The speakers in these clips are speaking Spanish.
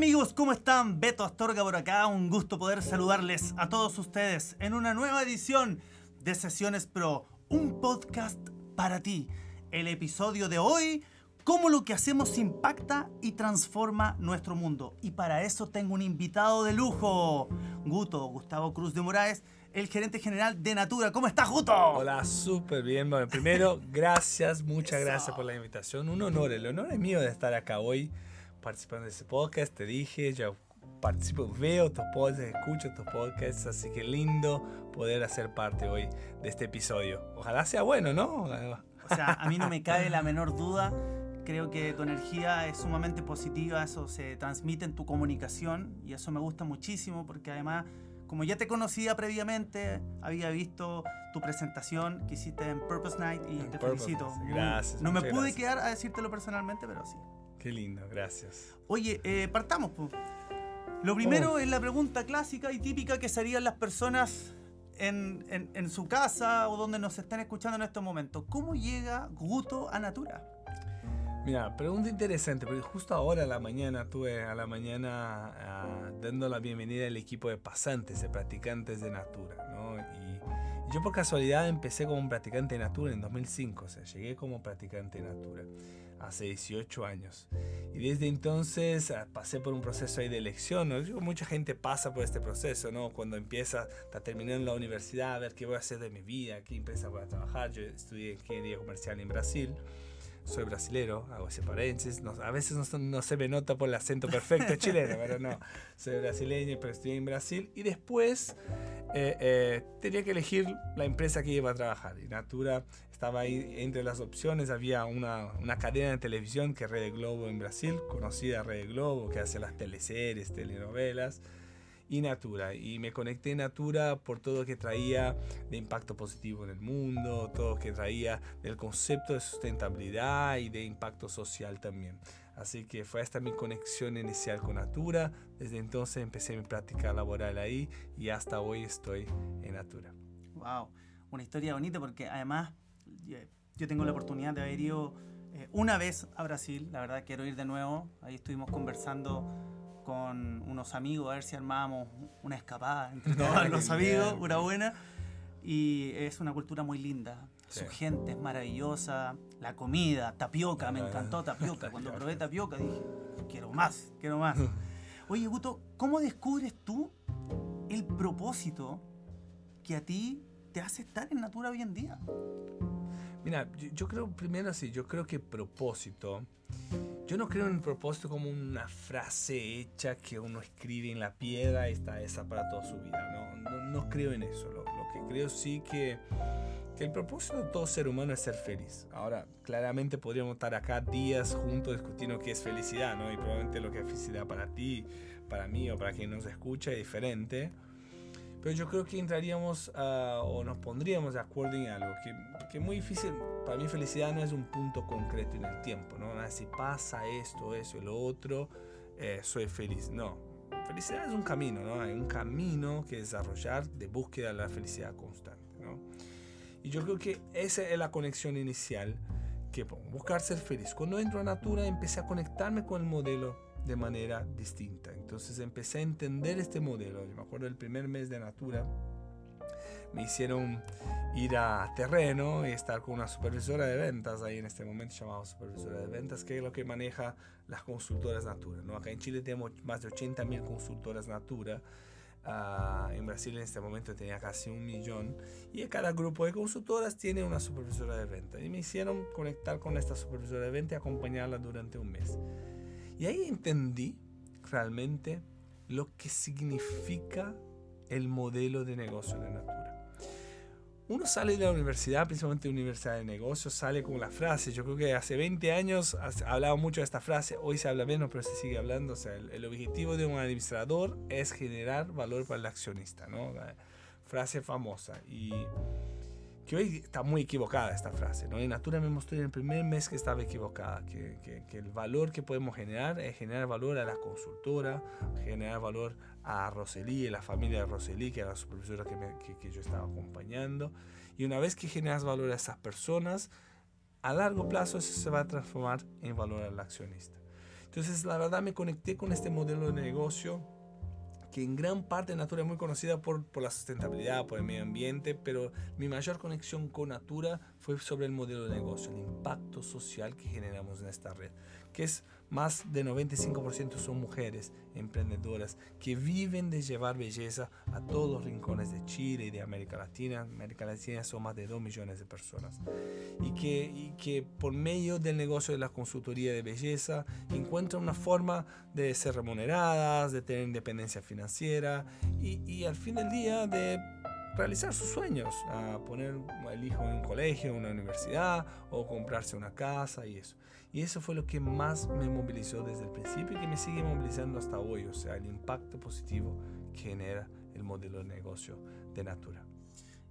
Amigos, ¿cómo están? Beto Astorga por acá, un gusto poder saludarles a todos ustedes en una nueva edición de Sesiones Pro, un podcast para ti. El episodio de hoy, cómo lo que hacemos impacta y transforma nuestro mundo. Y para eso tengo un invitado de lujo, Guto, Gustavo Cruz de Moraes, el gerente general de Natura. ¿Cómo estás, Guto? Hola, súper bien. Bueno, primero, gracias, muchas gracias por la invitación. Un honor, el honor es mío de estar acá hoy participando de este podcast. Te dije, yo participo, veo tus podcasts, escucho tus podcasts, así que lindo poder hacer parte hoy de este episodio. Ojalá sea bueno, ¿no? O sea, a mí no me cabe la menor duda. Creo que tu energía es sumamente positiva, eso se transmite en tu comunicación y eso me gusta muchísimo porque además, como ya te conocía previamente, había visto tu presentación que hiciste en Purpose Night y En te Purpose, felicito. gracias, No me pude gracias. quedar a decírtelo personalmente, pero sí. Qué lindo, gracias. Oye, eh, partamos. po. Lo primero Oh. es la pregunta clásica y típica que serían las personas en, en- en su casa o donde nos están escuchando en estos momentos. ¿Cómo llega Guto a Natura? Mira, pregunta interesante, porque justo ahora a la mañana tuve a la mañana ah, dando la bienvenida al equipo de pasantes, de practicantes de Natura, ¿no? Y yo por casualidad empecé como un practicante de Natura en 2005, o sea, llegué como practicante de Natura hace 18 años. Y desde entonces ah, pasé por un proceso ahí de elección, ¿no? Mucha gente pasa por este proceso, ¿no? Cuando empieza, está terminando la universidad, a ver qué voy a hacer de mi vida, qué empresa voy a trabajar. Yo estudié ingeniería comercial en Brasil soy brasilero, hago ese paréntesis. No- a veces no, no se me nota por el acento perfecto chileno, pero no. Soy brasileño, pero estudié en Brasil. Y después eh, eh, tenía que elegir la empresa que iba a trabajar. Y Natura estaba ahí entre las opciones. Había una, una cadena de televisión que es Rede Globo en Brasil, conocida Rede Globo, que hace las teleseries, telenovelas y Natura. Y me conecté a Natura por todo lo que traía de impacto positivo en el mundo, todo lo que traía del concepto de sustentabilidad y de impacto social también. Así que fue esta mi conexión inicial con Natura. Desde entonces empecé mi práctica laboral ahí y hasta hoy estoy en Natura. Wow, una historia bonita porque además eh, yo tengo la oportunidad de haber ido eh, una vez a Brasil. La verdad quiero ir de nuevo. Ahí estuvimos conversando con unos amigos a ver si armábamos una escapada entre todos los amigos, una buena. Y es una cultura muy linda. Su gente es maravillosa. La comida, tapioca, me encantó tapioca. Cuando probé tapioca dije, quiero más, quiero más. Oye, Guto, ¿cómo descubres tú el propósito que a ti te hace estar en Natura hoy en día? Mira, yo, yo creo primero así, yo creo que propósito, yo no creo en el propósito como una frase hecha que uno escribe en la piedra y está esa para toda su vida, no, no, no creo en eso, lo, lo que creo sí que, que el propósito de todo ser humano es ser feliz. Ahora, claramente podríamos estar acá días juntos discutiendo qué es felicidad, ¿no? Y probablemente lo que es felicidad para ti, para mí o para quien nos escucha es diferente. Pero yo creo que entraríamos ah, o nos pondríamos de acuerdo en algo que, que es muy difícil. Para mí felicidad no es un punto concreto en el tiempo, ¿no? Nada, Si pasa esto, eso lo otro, eh, soy feliz. No. Felicidad es un camino, ¿no? Hay un camino que desarrollar de búsqueda de la felicidad constante, ¿no? Y yo creo que esa es la conexión inicial, que bueno, buscar ser feliz. Cuando entro a Natura empecé a conectarme con el modelo de manera distinta. Entonces empecé a entender este modelo. Yo me acuerdo del primer mes de Natura, me hicieron ir a terreno y estar con una supervisora de ventas ahí en este momento llamada supervisora de ventas, que es lo que maneja las consultoras Natura. ¿no? Acá en Chile tenemos más de 80 mil consultoras Natura. Ah, en Brasil en este momento tenía casi un millón y cada grupo de consultoras tiene una supervisora de venta y me hicieron conectar con esta supervisora de venta y acompañarla durante un mes y ahí entendí realmente lo que significa el modelo de negocio de Natura uno sale de la universidad, principalmente de universidad de negocios, sale con la frase. Yo creo que hace 20 años hablaba mucho de esta frase, hoy se habla menos, pero se sigue hablando. O sea, el, objetivo de un administrador es generar valor para el accionista, ¿no? frase famosa. Y que hoy está muy equivocada esta frase, ¿no? En Natura me mostró en el primer mes que estaba equivocada, que, que, que, el valor que podemos generar es generar valor a la consultora, generar valor a Roseli, a la familia de Roseli, que era la supervisora que, me, que, que yo estaba acompañando. Y una vez que generas valor a esas personas, a largo plazo eso se va a transformar en valor al accionista. Entonces, la verdad me conecté con este modelo de negocio que en gran parte Natura es muy conocida por, por, la sustentabilidad, por el medio ambiente, pero mi mayor conexión con Natura fue sobre el modelo de negocio, el impacto social que generamos en esta red, que es más de 95% son mujeres emprendedoras que viven de llevar belleza a todos los rincones de Chile y de América Latina. América Latina son más de 2 millones de personas. Y que, y que por medio del negocio de la consultoría de belleza encuentran una forma de ser remuneradas, de tener independencia financiera y, y al fin del día de realizar sus sueños, a poner el hijo en un colegio, en una universidad o comprarse una casa y eso. Y eso fue lo que más me movilizó desde el principio y que me sigue movilizando hasta hoy, o sea, el impacto positivo que genera el modelo de negocio de Natura.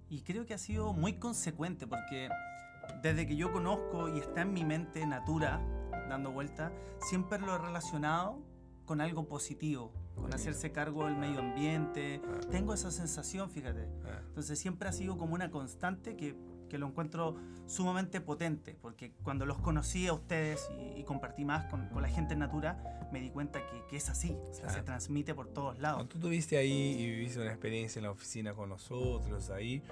Y creo que ha sido muy consecuente porque desde que yo conozco y está en mi mente Natura dando vuelta, siempre lo he relacionado con algo positivo, con hacerse cargo del medio ambiente. Ah. Tengo esa sensación, fíjate. Ah. Entonces siempre ha sido como una constante que que lo encuentro sumamente potente, porque cuando los conocí a ustedes y, compartí más con, con, la gente en Natura, me di cuenta que, que es así, se transmite por todos lados. tú tuviste ahí y viviste una experiencia en la oficina con nosotros ahí,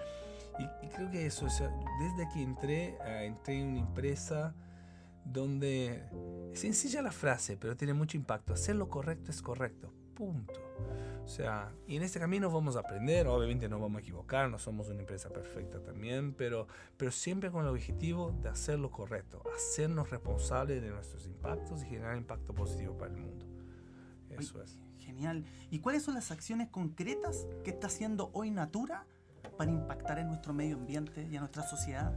y, creo que eso, desde que entré, uh, entré en una empresa donde es sencilla la frase, pero tiene mucho impacto, hacer lo correcto es correcto, punto. O sea, y en este camino vamos a aprender, obviamente no vamos a equivocar, no somos una empresa perfecta también, pero, pero siempre con el objetivo de hacer lo correcto, hacernos responsables de nuestros impactos y generar impacto positivo para el mundo. Eso es. Genial. ¿Y cuáles son las acciones concretas que está haciendo hoy Natura para impactar en nuestro medio ambiente y a nuestra sociedad?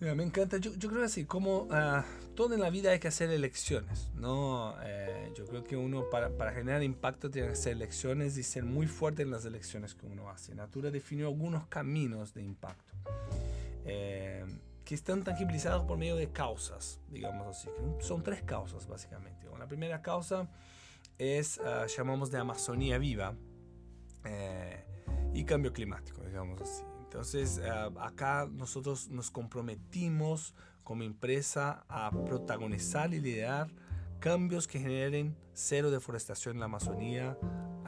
Me encanta. Yo, yo creo así, como uh, todo en la vida hay que hacer elecciones, ¿no? Eh, yo creo que uno para, para, generar impacto tiene que hacer elecciones y ser muy fuerte en las elecciones que uno hace. Natura definió algunos caminos de impacto eh, que están tangibilizados por medio de causas, digamos así. Son tres causas, básicamente. La primera causa es, uh, llamamos de Amazonía viva eh, y cambio climático, digamos así. Entonces, eh, acá nosotros nos comprometimos como empresa a protagonizar y liderar cambios que generen cero deforestación en la Amazonía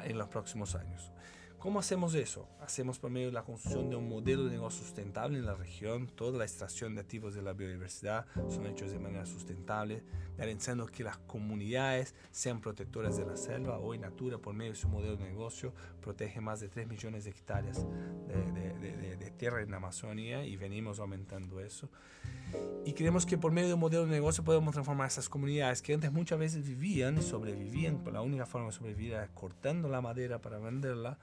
en los próximos años. ¿Cómo hacemos eso? Hacemos por medio de la construcción de un modelo de negocio sustentable en la región. Toda la extracción de activos de la biodiversidad son hechos de manera sustentable, garantizando que las comunidades sean protectoras de la selva. Hoy Natura, por medio de su modelo de negocio, protege más de 3 millones de hectáreas de, de tierra en la Amazonía y venimos aumentando eso. Y creemos que por medio de un modelo de negocio podemos transformar esas comunidades que antes muchas veces vivían y sobrevivían, pero la única forma de sobrevivir era cortando la madera para venderla,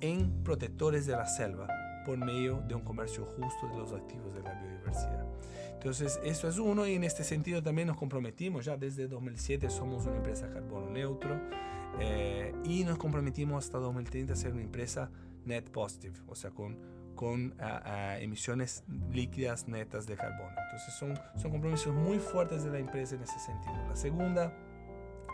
en protectores de la selva por medio de un comercio justo de los activos de la biodiversidad. Entonces, eso es uno y en este sentido también nos comprometimos, ya desde 2007 somos una empresa carbono neutro eh, y nos comprometimos hasta 2030 a ser una empresa net positive, o sea, con con emisiones líquidas netas de carbono. Entonces son, son compromisos muy fuertes de la empresa en ese sentido. La segunda,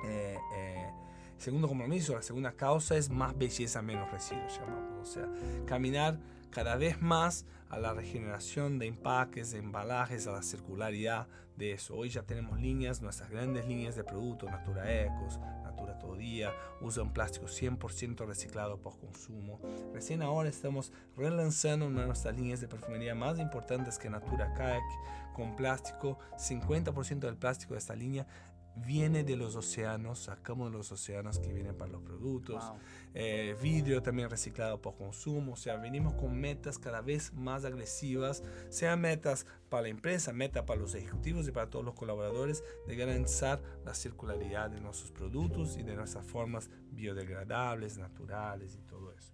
eh, eh, segundo compromiso, la segunda causa es más belleza, menos residuos, llamamos. O sea, caminar cada vez más a la regeneración de empaques, de embalajes, a la circularidad de eso. Hoy ya tenemos líneas, nuestras grandes líneas de productos, Natura Ecos, Natura Todo Día, usan plástico 100% reciclado por consumo. Recién ahora estamos relanzando una de nuestras líneas de perfumería más importantes que Natura Kayak con plástico. 50% del plástico de esta línea viene de los océanos, sacamos de los océanos que vienen para los productos, eh, vidrio también reciclado por consumo, o sea, venimos con metas cada vez más agresivas, sean metas para la empresa, metas para los ejecutivos y para todos los colaboradores, de garantizar la circularidad de nuestros productos y de nuestras formas biodegradables, naturales y todo eso.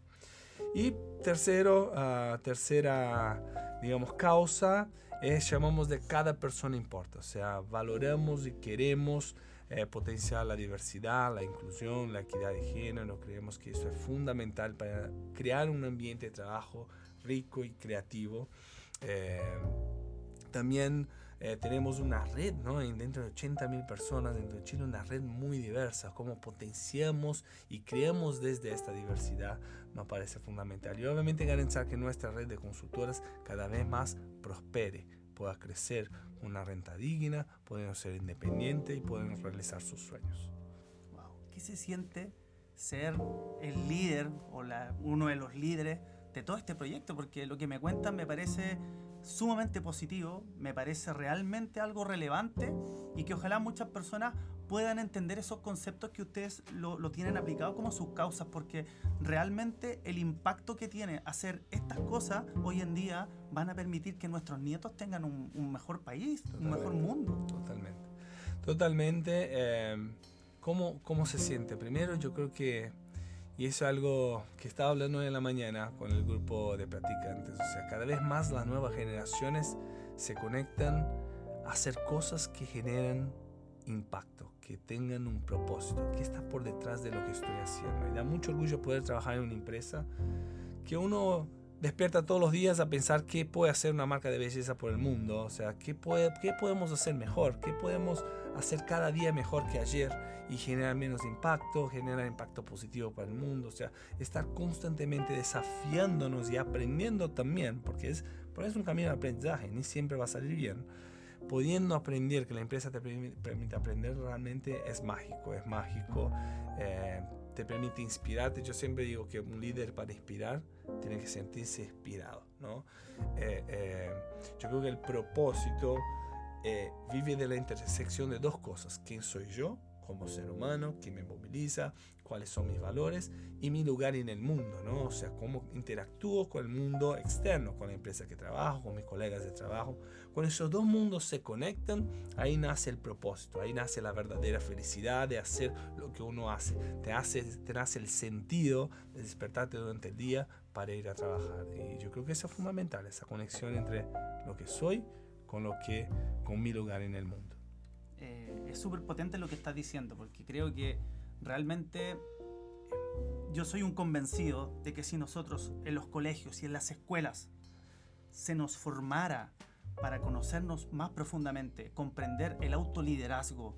Y tercero, ah, tercera, digamos, causa es llamamos de cada persona importa. O sea, valoramos y queremos eh, potenciar la diversidad, la inclusión, la equidad de género. Creemos que eso es fundamental para crear un ambiente de trabajo rico y creativo. Eh, también eh, tenemos una red, ¿no? Dentro de 80.000 personas dentro de Chile, una red muy diversa. Cómo potenciamos y creamos desde esta diversidad me parece fundamental. Y obviamente garantizar que nuestra red de consultoras cada vez más prospere, pueda crecer una renta digna, pueden ser independientes y pueden realizar sus sueños. Wow. ¿Qué se siente ser el líder o la, uno de los líderes de todo este proyecto? Porque lo que me cuentan me parece sumamente positivo, me parece realmente algo relevante y que ojalá muchas personas puedan entender esos conceptos que ustedes lo, lo tienen aplicado como sus causas, porque realmente el impacto que tiene hacer estas cosas hoy en día van a permitir que nuestros nietos tengan un, un mejor país, un mejor mundo. Totalmente. Totalmente. Eh, ¿cómo, ¿Cómo se siente? Primero yo creo que y es algo que estaba hablando en la mañana con el grupo de practicantes. O sea, cada vez más las nuevas generaciones se conectan a hacer cosas que generan impacto, que tengan un propósito, que está por detrás de lo que estoy haciendo. Y da mucho orgullo poder trabajar en una empresa que uno despierta todos los días a pensar qué puede hacer una marca de belleza por el mundo, o sea, qué, puede, qué podemos hacer mejor, qué podemos hacer cada día mejor que ayer y generar menos impacto, generar impacto positivo para el mundo, o sea, estar constantemente desafiándonos y aprendiendo también, porque es, porque es un camino de aprendizaje, ni siempre va a salir bien. Pudiendo aprender, que la empresa te permite aprender, realmente es mágico, es mágico. Eh, te permite inspirarte. Yo siempre digo que un líder para inspirar tiene que sentirse inspirado, ¿no? Eh, eh, yo creo que el propósito eh, vive de la intersección de dos cosas. ¿Quién soy yo como ser humano? ¿Quién me moviliza? ¿Cuáles son mis valores? Y mi lugar en el mundo, ¿no? O sea, cómo interactúo con el mundo externo, con la empresa que trabajo, con mis colegas de trabajo. Cuando esos dos mundos se conectan, ahí nace el propósito, ahí nace la verdadera felicidad de hacer lo que uno hace. Te, hace, te nace el sentido de despertarte durante el día para ir a trabajar. Y yo creo que eso es fundamental, esa conexión entre lo que soy con lo que con mi lugar en el mundo. Es súper potente lo que estás diciendo, porque creo que realmente eh, yo soy un convencido de que si nosotros en los colegios y en las escuelas se nos formara para conocernos más profundamente, comprender el autoliderazgo,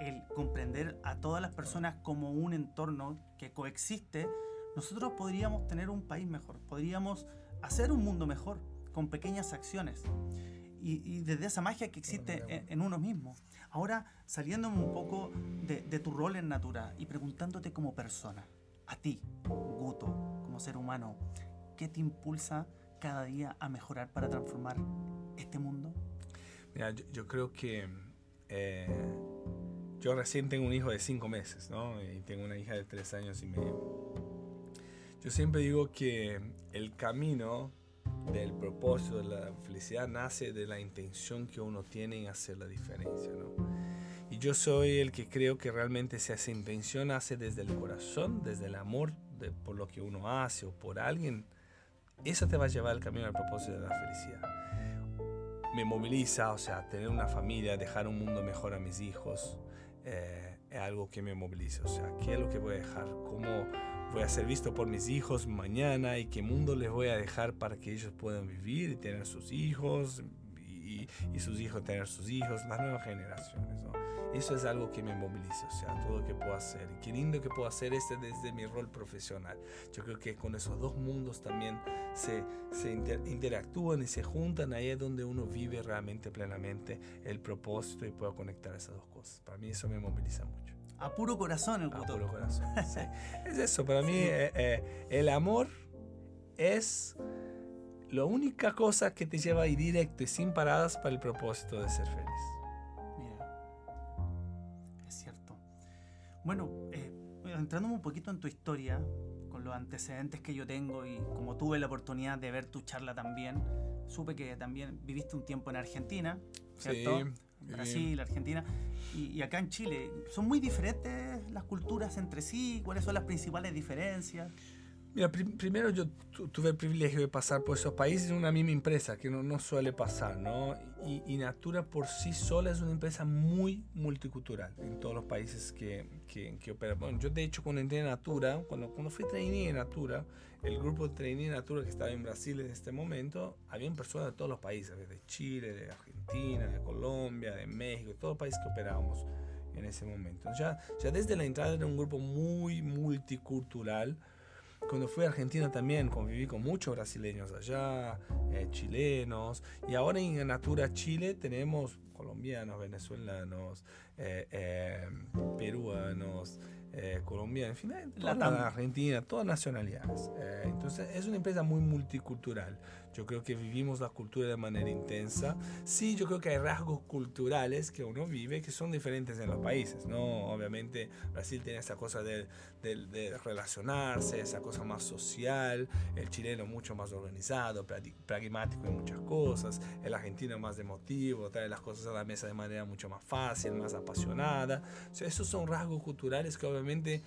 el comprender a todas las personas como un entorno que coexiste, nosotros podríamos tener un país mejor, podríamos hacer un mundo mejor con pequeñas acciones y, desde esa magia que existe en, uno mismo. Ahora, saliéndome un poco de, tu rol en Natura y preguntándote como persona, a ti, Guto, como ser humano, ¿qué te impulsa cada día a mejorar para transformar este mundo? Mira, yo, creo que eh, yo recién tengo un hijo de cinco meses, ¿no? Y tengo una hija de tres años y medio. Yo siempre digo que el camino del propósito, de la felicidad, nace de la intención que uno tiene en hacer la diferencia. ¿no? Y yo soy el que creo que realmente si esa intención hace desde el corazón, desde el amor de, por lo que uno hace o por alguien, eso te va a llevar al camino del propósito de la felicidad. Me moviliza, o sea, tener una familia, dejar un mundo mejor a mis hijos, eh, es algo que me moviliza. O sea, ¿qué es lo que voy a dejar? ¿Cómo voy a ser visto por mis hijos mañana y qué mundo les voy a dejar para que ellos puedan vivir y tener sus hijos y, y sus hijos tener sus hijos, las nuevas generaciones. ¿no? Eso es algo que me moviliza, o sea, todo lo que puedo hacer. Y qué lindo que puedo hacer este desde mi rol profesional. Yo creo que con esos dos mundos también se, se interactúan y se juntan, ahí es donde uno vive realmente plenamente el propósito y puede conectar esas dos cosas. Para mí eso me moviliza mucho. A puro corazón el A puro corazón. Sí. Es eso, para mí eh, eh, el amor es la única cosa que te lleva a ir directo y sin paradas para el propósito de ser feliz. Mira, es cierto. Bueno, eh, entrándome un poquito en tu historia, con los antecedentes que yo tengo y como tuve la oportunidad de ver tu charla también, supe que también viviste un tiempo en Argentina, ¿cierto? Sí, Brasil, Argentina y, acá en Chile. ¿Son muy diferentes las culturas entre sí? ¿Cuáles son las principales diferencias? Mira, primero yo tuve el privilegio de pasar por esos países en una misma empresa, que no, no suele pasar, ¿no? Y, y, Natura por sí sola es una empresa muy multicultural en todos los países que, que, que opera. Bueno, yo de hecho cuando entré en Natura, cuando, cuando fui trainee en Natura, el grupo de trainee en Natura que estaba en Brasil en este momento, habían personas de todos los países, de Chile, de Argentina, de Colombia, de México, de todos los países que operábamos en ese momento. Ya, ya desde la entrada era un grupo muy multicultural cuando fui a Argentina también conviví con muchos brasileños allá, eh, chilenos, y ahora en Natura Chile tenemos colombianos, venezolanos, eh, eh, peruanos, eh, Colombia, en fin, toda la Argentina, todas nacionalidades. Entonces es una empresa muy multicultural. Yo creo que vivimos la cultura de manera intensa. Sí, yo creo que hay rasgos culturales que uno vive que son diferentes en los países, ¿no? Obviamente Brasil tiene esa cosa de, de, relacionarse, esa cosa más social, el chileno mucho más organizado, pragmático en muchas cosas, el argentino más emotivo, trae las cosas a la mesa de manera mucho más fácil, más apasionada. O sea, esos son rasgos culturales que obviamente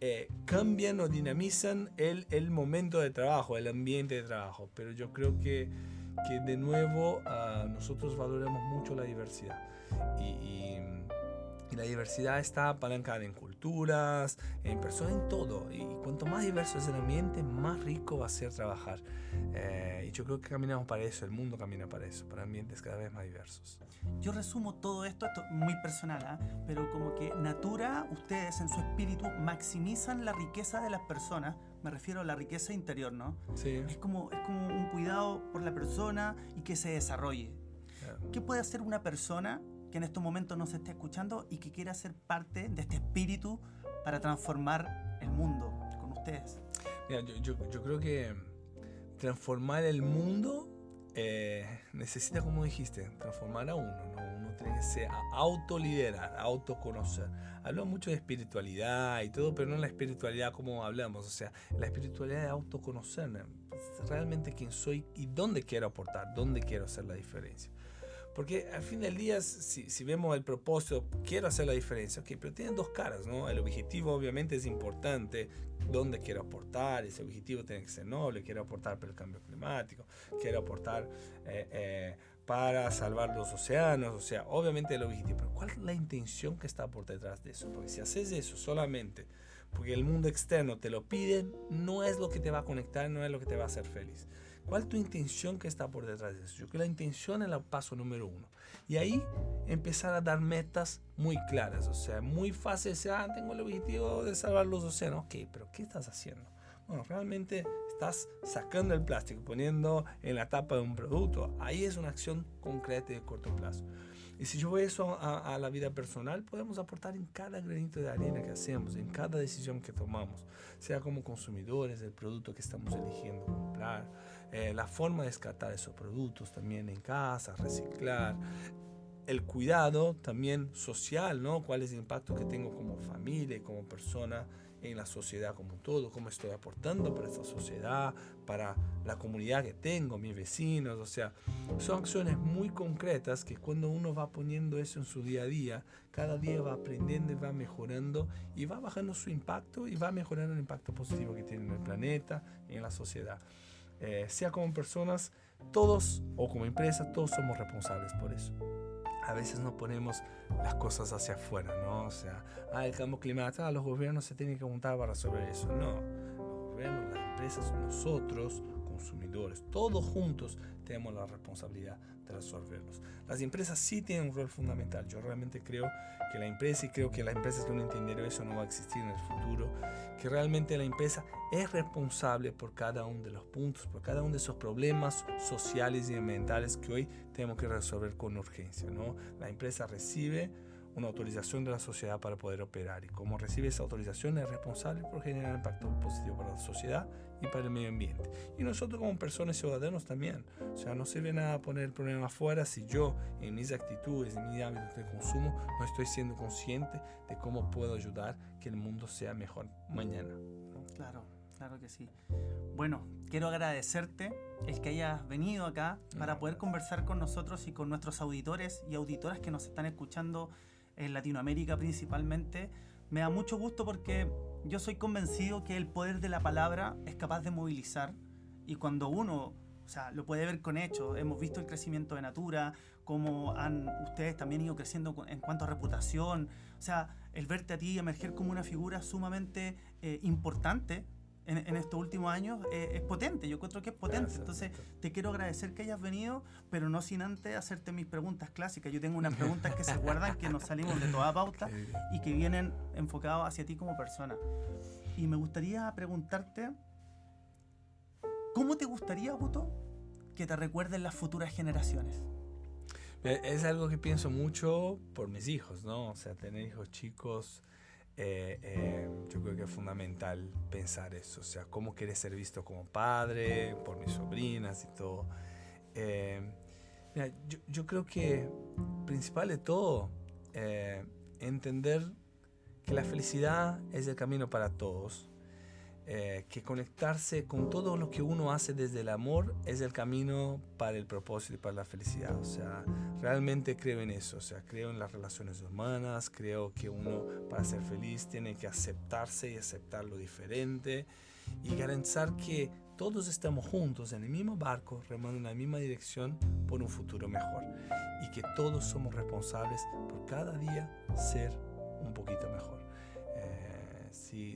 eh, cambian o dinamizan el, el, momento de trabajo, el ambiente de trabajo. Pero yo creo que, que de nuevo uh, nosotros valoramos mucho la diversidad. Y, y, y, la diversidad está apalancada en culturas, en personas, en todo. Y cuanto más diverso es el ambiente, más rico va a ser trabajar. Eh, y yo creo que caminamos para eso, el mundo camina para eso, para ambientes cada vez más diversos. Yo resumo todo esto, esto muy personal, ¿eh? pero como que Natura, ustedes en su espíritu maximizan la riqueza de las personas, me refiero a la riqueza interior, ¿no? Sí. Es como, es como un cuidado por la persona y que se desarrolle. ¿Qué puede hacer una persona que en estos momentos no se esté escuchando y que quiera ser parte de este espíritu para transformar el mundo con ustedes? Mira, yo, yo, yo creo que transformar el mundo eh, necesita, como dijiste, transformar a uno. ¿no? Uno tiene que ser autoliderar, autoconocer. Hablo mucho de espiritualidad y todo, pero no la espiritualidad como hablamos. O sea, la espiritualidad de autoconocer. Realmente quién soy y dónde quiero aportar, dónde quiero hacer la diferencia. Porque al fin del día, si, si, vemos el propósito, quiero hacer la diferencia, ok, pero tienen dos caras, ¿no? El objetivo obviamente es importante, dónde quiero aportar, ese objetivo tiene que ser noble, quiero aportar para el cambio climático, quiero aportar eh, eh, para salvar los océanos, o sea, obviamente el objetivo, pero ¿cuál es la intención que está por detrás de eso? Porque si haces eso solamente porque el mundo externo te lo pide, no es lo que te va a conectar, no es lo que te va a hacer feliz. ¿Cuál es tu intención que está por detrás de eso? Yo creo que la intención es el paso número uno. Y ahí empezar a dar metas muy claras. O sea, muy fácil decir, ah, tengo el objetivo de salvar los océanos. Ok, pero ¿qué estás haciendo? Bueno, realmente estás sacando el plástico, poniendo en la tapa de un producto. Ahí es una acción concreta y de corto plazo. Y si yo voy eso a, a, la vida personal, podemos aportar en cada granito de arena que hacemos, en cada decisión que tomamos, sea como consumidores del producto que estamos eligiendo comprar, eh, la forma de descartar esos productos también en casa, reciclar, el cuidado también social, ¿no? ¿Cuál es el impacto que tengo como familia como persona en la sociedad como todo? ¿Cómo estoy aportando para esta sociedad, para la comunidad que tengo, mis vecinos? O sea, son acciones muy concretas que cuando uno va poniendo eso en su día a día, cada día va aprendiendo y va mejorando y va bajando su impacto y va mejorando el impacto positivo que tiene en el planeta y en la sociedad. Eh, sea como personas, todos, o como empresa, todos somos responsables por eso. A veces no ponemos las cosas hacia afuera, ¿no? O sea, ah, el cambio climático, ah, los gobiernos se tienen que juntar para resolver eso. No, los gobiernos, las empresas, nosotros, consumidores, todos juntos tenemos la responsabilidad de resolverlos. Las empresas sí tienen un rol fundamental. Yo realmente creo que la empresa, y creo que las empresas que no entendieron eso no va a existir en el futuro, que realmente la empresa es responsable por cada uno de los puntos, por cada uno de esos problemas sociales y ambientales que hoy tenemos que resolver con urgencia. ¿no? La empresa recibe una autorización de la sociedad para poder operar y como recibe esa autorización es responsable por generar impacto positivo para la sociedad y para el medio ambiente. Y nosotros como personas ciudadanos también. O sea, no sirve nada poner el problema afuera si yo en mis actitudes, en mis hábitos de consumo, no estoy siendo consciente de cómo puedo ayudar que el mundo sea mejor mañana. Claro, claro que sí. Bueno, quiero agradecerte el que hayas venido acá para poder conversar con nosotros y con nuestros auditores y auditoras que nos están escuchando en Latinoamérica principalmente, Me da mucho gusto porque yo soy convencido que el poder de la palabra es capaz de movilizar. Y cuando uno, o sea, lo puede ver con hechos, hemos visto el crecimiento de Natura, cómo han ustedes también ido creciendo en cuanto a reputación, o sea, el verte a ti emerger como una figura sumamente eh, importante en, estos últimos años eh, es potente, yo creo que es potente. Entonces, te quiero agradecer que hayas venido, pero no sin antes hacerte mis preguntas clásicas. Yo tengo unas preguntas que se guardan, que nos salimos de toda pauta y que vienen enfocadas hacia ti como persona. Y me gustaría preguntarte, ¿cómo te gustaría, Guto, que te recuerden las futuras generaciones? Es algo que pienso mucho por mis hijos, ¿no? O sea, tener hijos chicos eh, eh, yo creo que es fundamental pensar eso, o sea, cómo quieres ser visto como padre, por mis sobrinas y todo. Eh, mira, yo, yo, creo que principal de todo, entender que la felicidad es el camino para todos eh, que conectarse con todo lo que uno hace desde el amor es el camino para el propósito y para la felicidad. O sea, realmente creo en eso. O sea, creo en las relaciones humanas, creo que uno para ser feliz tiene que aceptarse y aceptar lo diferente y garantizar que todos estamos juntos en el mismo barco, remando en la misma dirección por un futuro mejor. Y que todos somos responsables por cada día ser un poquito mejor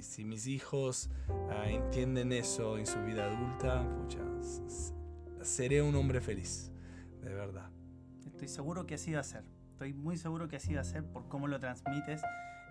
si, mis hijos ah, entienden eso en su vida adulta, pucha, seré un hombre feliz, de verdad. Estoy seguro que así va a ser. Estoy muy seguro que así va a ser por cómo lo transmites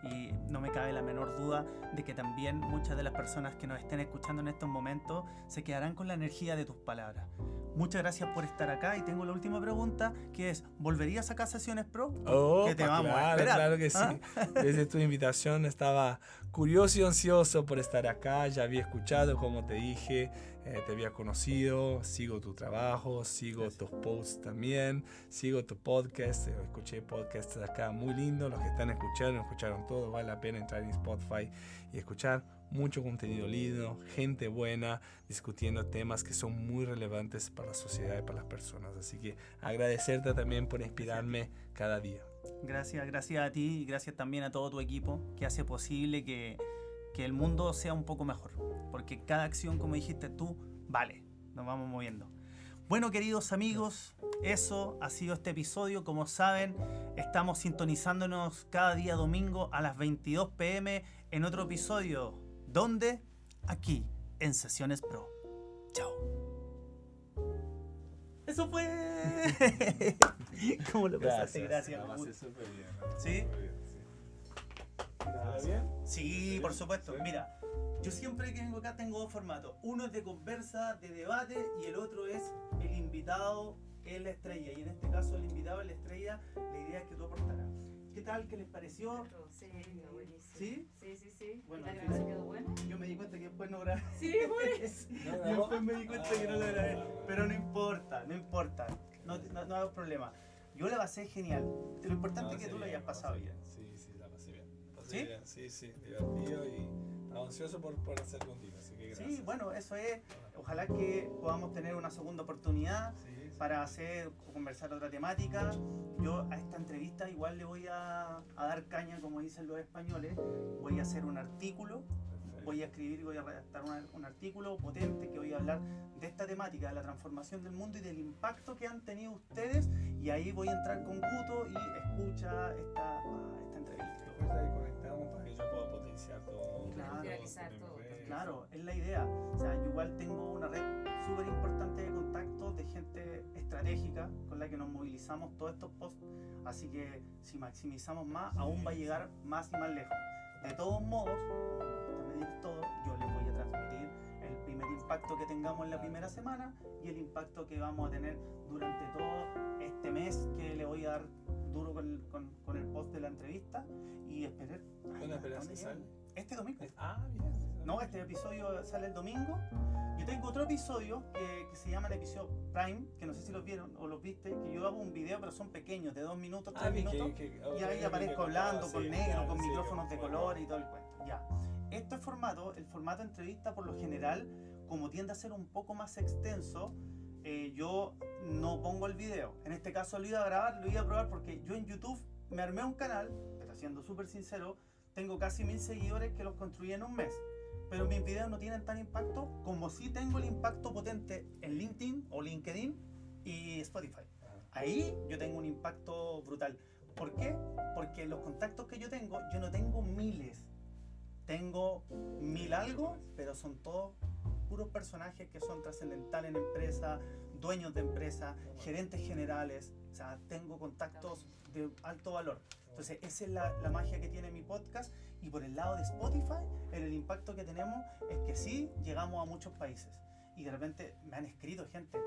y no me cabe la menor duda de que también muchas de las personas que nos estén escuchando en estos momentos se quedarán con la energía de tus palabras. Muchas gracias por estar acá y tengo la última pregunta que es, ¿volverías a Sesiones Pro? Oh, que te vamos claro, claro que sí. ¿Ah? Desde tu invitación. Estaba curioso y ansioso por estar acá, ya había escuchado como te dije, eh, te había conocido, sigo tu trabajo, sigo tus posts también, sigo tu podcast, eh, escuché podcasts acá muy lindos, los que están escuchando, escucharon todo, vale la pena entrar en Spotify y escuchar mucho contenido lindo, gente buena, discutiendo temas que son muy relevantes para la sociedad y para las personas. Así que agradecerte también por inspirarme cada día. Gracias, gracias a ti y gracias también a todo tu equipo que hace posible que, que el mundo sea un poco mejor. Porque cada acción, como dijiste tú, vale, nos vamos moviendo. Bueno, queridos amigos, eso ha sido este episodio. Como saben, estamos sintonizándonos cada día domingo a las 22 pm en otro episodio ¿Dónde? Aquí, en Sesiones Pro. Chao. Eso fue. ¿Cómo lo pasaste? Gracias. Gracias. súper bien. ¿Sí? ¿Está bien? Sí, por supuesto. Mira, yo siempre que vengo acá tengo dos formatos. Uno es de conversa, de debate, y el otro es el invitado es la estrella. Y en este caso, el invitado es la estrella. La idea es que tú aportaras. ¿Qué tal? ¿Qué les pareció? Sí, buenísimo. ¿Sí? Sí, sí, sí. Bueno, ¿La grabación quedó buena? Yo me di cuenta que después no grabé. Sí, pues. yo después me di cuenta que no lo grabé. Pero no importa, no importa. No, no, no hay problema. Yo la pasé genial. Lo importante es que tú lo hayas pasado bien. Sí, sí, la pasé bien. ¿Sí? Bien. Sí, sí, divertido y ansioso por, por hacer contigo. Así que gracias. Sí, bueno, eso es. Ojalá que podamos tener una segunda oportunidad. Sí para hacer conversar otra temática. Yo a esta entrevista igual le voy a, a dar caña, como dicen los españoles. Voy a hacer un artículo, voy a escribir y voy a redactar un, artículo potente que voy a hablar de esta temática, de la transformación del mundo y del impacto que han tenido ustedes. Y ahí voy a entrar con Guto y escucha esta, esta entrevista. Después ahí conectamos para que yo pueda potenciar todo. Claro, todo. Claro, es la idea. O sea, yo igual tengo una red súper importante de contactos de gente estratégica con la que nos movilizamos todos estos posts. Así que si maximizamos más, aún va a llegar más y más lejos. De todos modos, medir todo, yo les voy a transmitir el primer impacto que tengamos en la primera semana y el impacto que vamos a tener durante todo este mes que le voy a dar duro con, con, con el post de la entrevista y esperar. ¿Cuándo esperas que Este domingo. Ah, bien. No, este episodio sale el domingo. Yo tengo otro episodio que, se llama el episodio Prime, que no sé si lo vieron o lo viste, que yo hago un video, pero son pequeños, de dos minutos, tres ah, minutos. y ahí aparezco hablando con negro, con micrófonos de color y todo el cuento. Ya. Este formato, el formato entrevista por lo general, como tiende a ser un poco más extenso, eh, yo no pongo el video. En este caso lo iba a grabar, lo iba a probar porque yo en YouTube me armé un canal, pero siendo súper sincero, tengo casi mil seguidores que los construí en un mes. Pero mis videos no tienen tan impacto como si tengo el impacto potente en LinkedIn o LinkedIn y Spotify. Ahí yo tengo un impacto brutal. ¿Por qué? Porque los contactos que yo tengo, yo no tengo miles. Tengo mil algo, pero son todos puros personajes que son trascendentales en empresa, dueños de empresa, gerentes generales. O sea, tengo contactos de alto valor. Entonces, esa es la, la magia que tiene mi podcast. Y por el lado de Spotify, el, el impacto que tenemos es que sí llegamos a muchos países. Y de repente me han escrito gente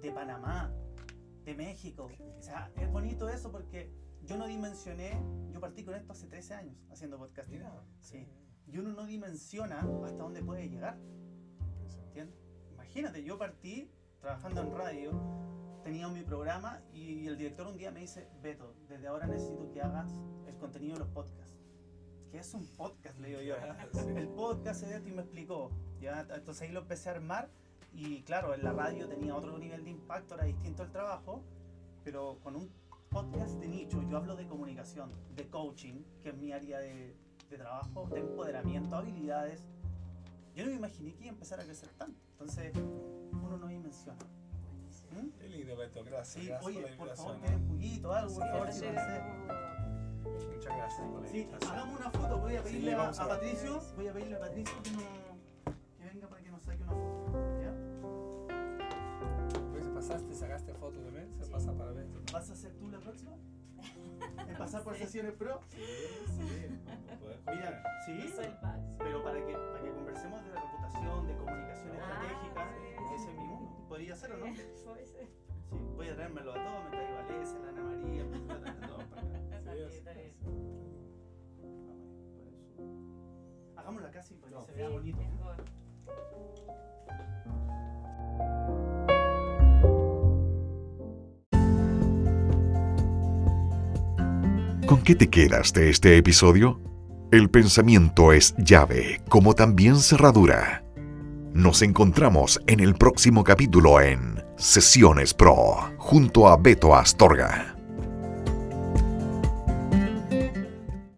de Panamá, de México. O sea, es bonito eso porque yo no dimensioné, yo partí con esto hace 13 años haciendo podcasting. Mira, Sí. Y uno no dimensiona hasta dónde puede llegar. ¿Entiendes? Imagínate, yo partí trabajando en radio, tenía mi programa y el director un día me dice, Beto, desde ahora necesito que hagas el contenido de los podcasts. ¿Qué es un podcast? Le digo yo. El podcast es esto y me explicó. ¿ya? Entonces ahí lo empecé a armar y claro, en la radio tenía otro nivel de impacto, era distinto el trabajo, pero con un podcast de nicho, yo hablo de comunicación, de coaching, que es mi área de, de trabajo, de empoderamiento, habilidades. Yo no me imaginé que iba a empezar a crecer tanto. Entonces, uno no dimensiona. ¿Mm? Qué lindo, Beto, gracias. Sí, gracias oye, por la por favor, que un juguito, algo, por Sí, favor, sí, si sí. no sé. Muchas gracias por la Sí, invitación. hagamos una foto. Voy a Sí, pedirle a. Patricio, voy a pedirle a Patricio que, no- que venga para que nos saque una foto. ¿Ya? Pues pasaste, sacaste foto de mí, se pasa para Beto. ¿Vas a ser tú la próxima? ¿En pasar por sesiones pro? Sí, sí. Puedes Mira, sí, pero para que, para que conversemos de la reputación, de comunicación Ah, estratégica, sí. ese mismo, podría ser o no? Sí, Puede ser. voy a traérmelo a todos, me traigo a Alesia, a la Ana María, me traigo a todos para acá. Está Sí, bien, es- está bien. Hagámoslo acá sí, para que se Sí, vea bonito. ¿Con qué te quedas de este episodio? El pensamiento es llave, como también cerradura. Nos encontramos en el próximo capítulo en Sesiones Pro, junto a Beto Astorga.